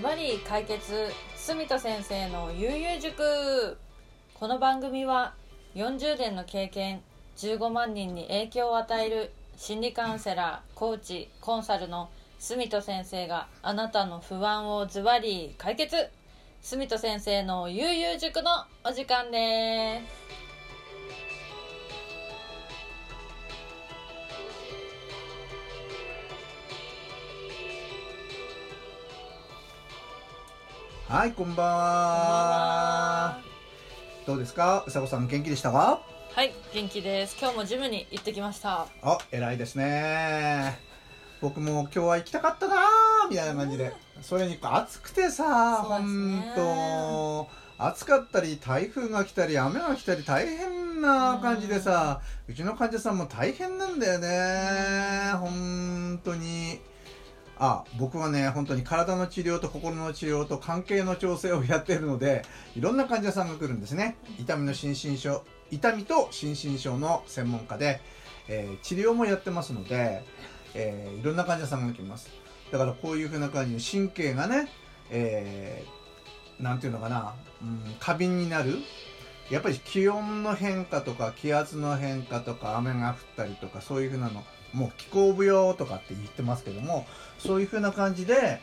ズバリ解決住田先生の悠々塾。この番組は40年の経験15万人に影響を与える心理カウンセラーコーチコンサルの住田先生があなたの不安をズバリ解決。住田先生の悠々塾のお時間です。はい、こんばんは。どうですか、うさこさん元気でしたか？はい元気です今日もジムに行ってきましたあ、偉いですね。僕も今日は行きたかったなーみたいな感じで。それに暑くてさ、本当。暑かったり台風が来たり雨が来たり大変な感じでさ、うちの患者さんも大変なんだよね本当にあ僕はね本当に体の治療と心の治療と関係の調整をやっているのでいろんな患者さんが来るんですね。痛みの心身症痛みと心身症の専門家で、えー治療もやってますので、えーいろんな患者さんが来ます。だからこういうふうな感じに神経がね、えーていうのかな、うん、過敏になる。やっぱり気温の変化とか気圧の変化とか雨が降ったりとかそういうふうなの。もう気候不要とかって言ってますけどもそういうふうな感じで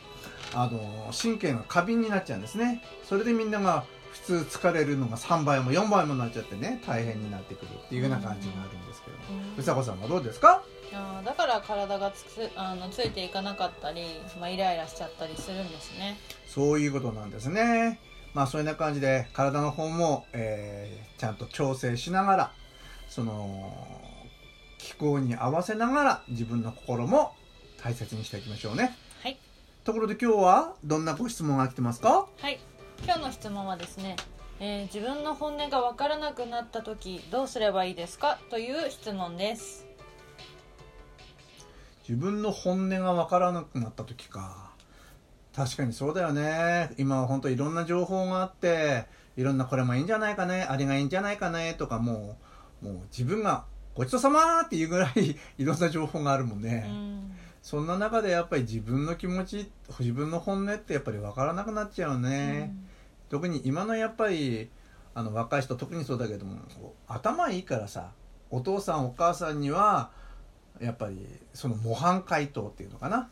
あの神経が過敏になっちゃうんですね。それでみんなが普通疲れるのが3倍も4倍もなっちゃってね大変になってくるっていうような感じがあるんですけども。うさこさんはどうですか？あーだから体がつくあのついていかなかったり、まあ、イライラしちゃったりするんですね。そういうことなんですね。まあそういう感じで体の方も、えーちゃんと調整しながらその気候に合わせながら自分の心も大切にしていきましょうね。はい。ところで今日はどんなご質問が来てますか？はい。今日の質問はですね、えー自分の本音が分からなくなった時どうすればいいですか？という質問です。自分の本音がわからなくなった時か。確かにそうだよね。今は本当いろんな情報があっていろんなこれもいいんじゃないかねあれがいいんじゃないかねとかもうもう自分がごちそうさまっていうぐらい いろんな情報があるもんね、うん。そんな中でやっぱり自分の気持ち自分の本音ってやっぱりわからなくなっちゃうね、特に今のやっぱりあの若い人特にそうだけども頭いいからさお父さんお母さんにはやっぱりその模範回答っていうのかな。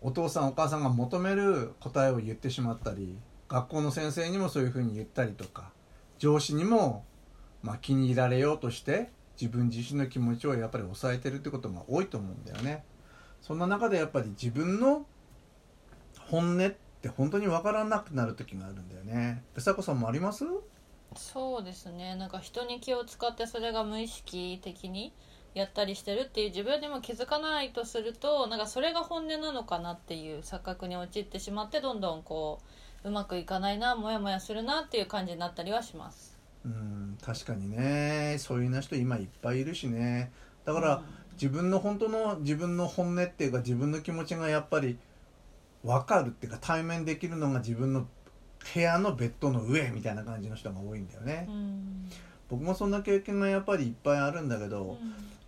お父さんお母さんが求める答えを言ってしまったり学校の先生にもそういうふうに言ったりとか上司にも、まあ、気に入られようとして自分自身の気持ちをやっぱり抑えてるってことが多いと思うんだよね。そんな中でやっぱり自分の本音って本当に分からなくなる時があるんだよね。うさこさんもあります？そうですねなんか人に気を使ってそれが無意識的にやったりしてるっていう自分でも気づかないとするとなんかそれが本音なのかなっていう錯覚に陥ってしまってどんどんこううまくいかないなモヤモヤするなっていう感じになったりはしますうん確かにね。そういうな人今いっぱいいるしね。だから、自分の本当の自分の本音っていうか自分の気持ちがやっぱり分かるっていうか対面できるのが自分の部屋のベッドの上みたいな感じの人が多いんだよね、うん。僕もそんな経験がやっぱりいっぱいあるんだけど、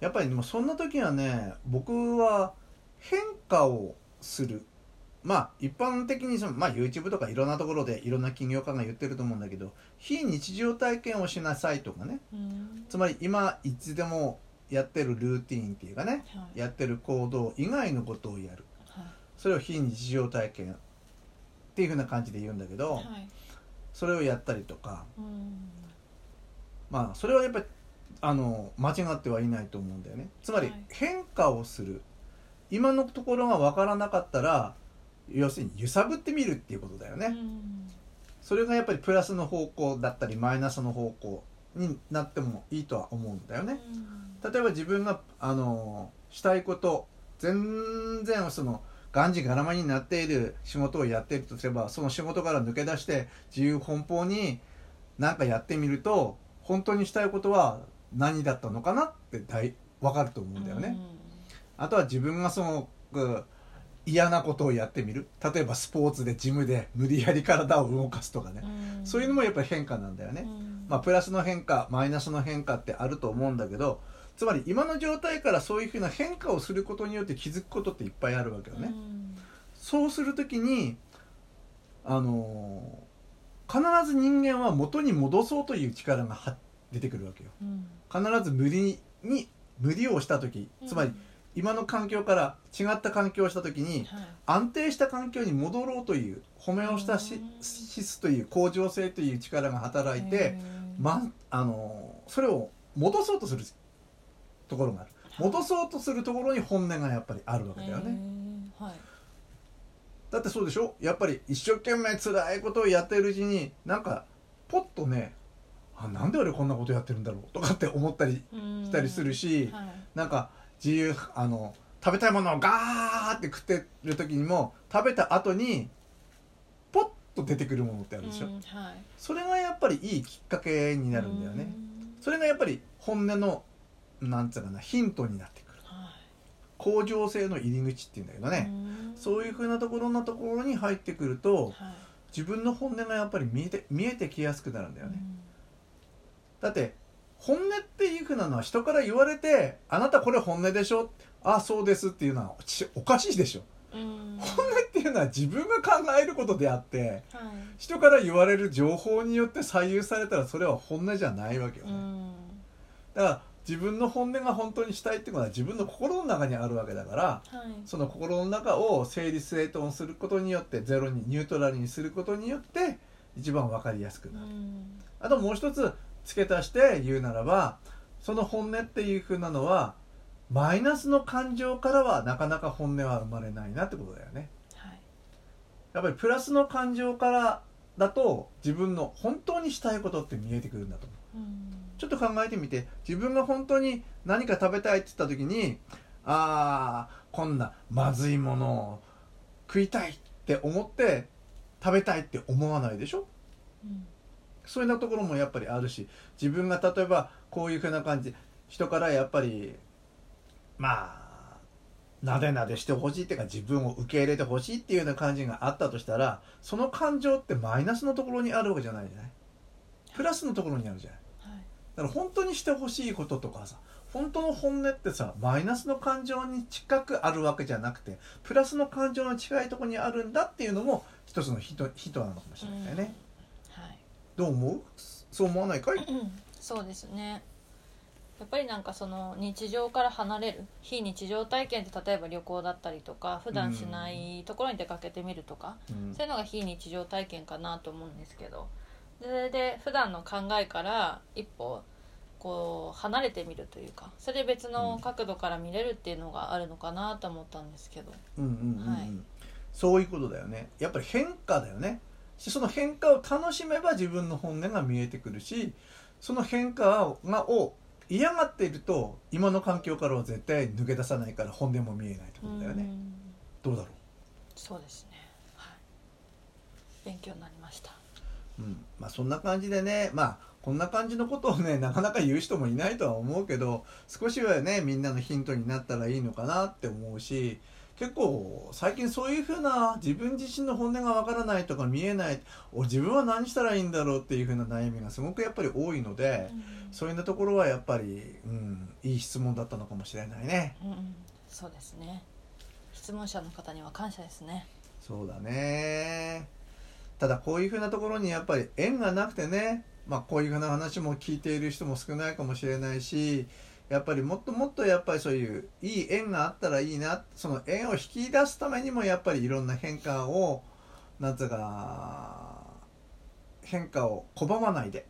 やっぱりでもそんな時はね僕は変化をするまあ一般的にその、まあ、YouTube とかいろんなところでいろんな起業家が言ってると思うんだけど非日常体験をしなさいとかね。うん。つまり今いつでもやってるルーティーンっていうかねはい。やってる行動以外のことをやる。はい。それを非日常体験っていうふうな感じで言うんだけどはい。それをやったりとかうん。まあそれはやっぱりあの間違ってはいないと思うんだよね。つまりはい。変化をする。今のところが分からなかったら要するに揺さぶってみるっていうことだよね、うん。それがやっぱりプラスの方向だったりマイナスの方向になってもいいとは思うんだよね。例えば自分があのしたいこと全然そのがんじがらまになっている仕事をやっているとすればその仕事から抜け出して自由奔放に何かやってみると本当にしたいことは何だったのかなって大分かると思うんだよね。あとは自分がそのう嫌なことをやってみる。例えばスポーツでジムで無理やり体を動かすとかね、うん。そういうのもやっぱり変化なんだよね。うん。まあ、プラスの変化マイナスの変化ってあると思うんだけどつまり今の状態からそういうふうな変化をすることによって気づくことっていっぱいあるわけよね、うん。そうするときにあの必ず人間は元に戻そうという力がは出てくるわけよ。うん。必ず無理に無理をした時つまり今の環境から違った環境をした時にはい。安定した環境に戻ろうというホメオスタシスという向上性という力が働いて、ま、あのそれを戻そうとするところがある。戻そうとするところに本音がやっぱりあるわけだよね、はい。だってそうでしょ？やっぱり一生懸命辛いことをやってるうちになんかポッとねあなんで俺こんなことやってるんだろうとかって思ったりうんしたりするし、はい。なんか自由あの食べたいものをガーって食ってる時にも食べた後にポッと出てくるものってあるでしょ、うんはい。それがやっぱりいいきっかけになるんだよね、うん。それがやっぱり本音のなんつうかなヒントになってくる。はい。向上性の入り口っていうんだけどね、うん。そういうふうなところのところに入ってくるとはい。自分の本音がやっぱり見えて見えてきやすくなるんだよね、だって本音っていうふうなのは人から言われて「あなたこれ本音でしょ?」あそうです」っていうのはちおかしいでしょ。うん。本音っていうのは自分が考えることであってはい。人から言われる情報によって左右されたらそれは本音じゃないわけよね、うん。だから自分の本音が本当にしたいってことは自分の心の中にあるわけだからはい。その心の中を整理整頓することによってゼロにニュートラルにすることによって一番分かりやすくうなる、ん。あともう一つ付け足して言うならばその本音っていうふうなのはマイナスの感情からはなかなか本音は生まれないなってことだよね。はい。やっぱりプラスの感情からだと自分の本当にしたいことって見えてくるんだと思う。うん。ちょっと考えてみて自分が本当に何か食べたいって言った時にああこんなまずいものを食いたいって思って食べたいって思わないでしょ？うんそういうところもやっぱりあるし自分が例えばこういうふうな感じ人からやっぱりまあなでなでしてほしいっていうか自分を受け入れてほしいっていうような感じがあったとしたらその感情ってマイナスのところにあるわけじゃないじゃない？プラスのところにあるじゃない？はい。だから本当にしてほしいこととかさ本当の本音ってさマイナスの感情に近くあるわけじゃなくてプラスの感情の近いところにあるんだっていうのも一つのヒントなのかもしれないよね、はいどう思う？そう思わないかい？うんそうですね。やっぱりなんかその日常から離れる。非日常体験って例えば旅行だったりとか普段しないところに出かけてみるとか、うん。そういうのが非日常体験かなと思うんですけど。それで普段の考えから一歩こう離れてみるというかそれで別の角度から見れるっていうのがあるのかなと思ったんですけど、うんうんうんうん。はい。そういうことだよね。やっぱり変化だよねしその変化を楽しめば自分の本音が見えてくるしその変化をがを嫌がっていると今の環境からは絶対抜け出さないから本音も見えないってことだよね。うん。どうだろそうですね。はい。勉強になりました。う、うん、まあそんな感じでねまあこんな感じのことをねなかなか言う人もいないとは思うけど少しはねみんなのヒントになったらいいのかなって思うし結構最近そういうふうな自分自身の本音がわからないとか見えないお自分は何したらいいんだろうっていうふうな悩みがすごくやっぱり多いので、そういうところはやっぱり、うん、いい質問だったのかもしれないね。うんうん。そうですね。質問者の方には感謝ですね。そうだね。ただこういうふうなところにやっぱり縁がなくてね、まあ、こういうふうな話も聞いている人も少ないかもしれないしやっぱりもっともっとやっぱりそういういい縁があったらいいなその縁を引き出すためにもやっぱりいろんな変化をなんつうか変化を拒まないで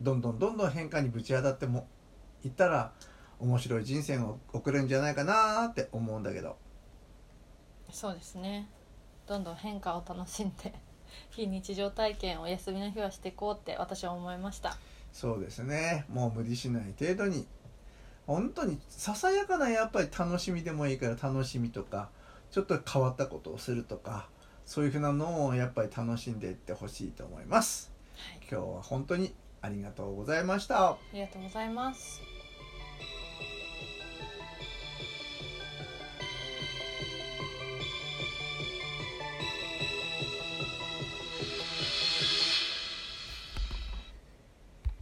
どんどんどんどん変化にぶち当たってもいったら面白い人生を送れるんじゃないかなって思うんだけど。そうですねどんどん変化を楽しんで非日常体験をお休みの日はしていこうって私は思いましたそうですね。もう無理しない程度に。本当にささやかなやっぱり楽しみでもいいから楽しみとかちょっと変わったことをするとかそういうふうなのをやっぱり楽しんでいってほしいと思います。はい。今日は本当にありがとうございました。ありがとうございます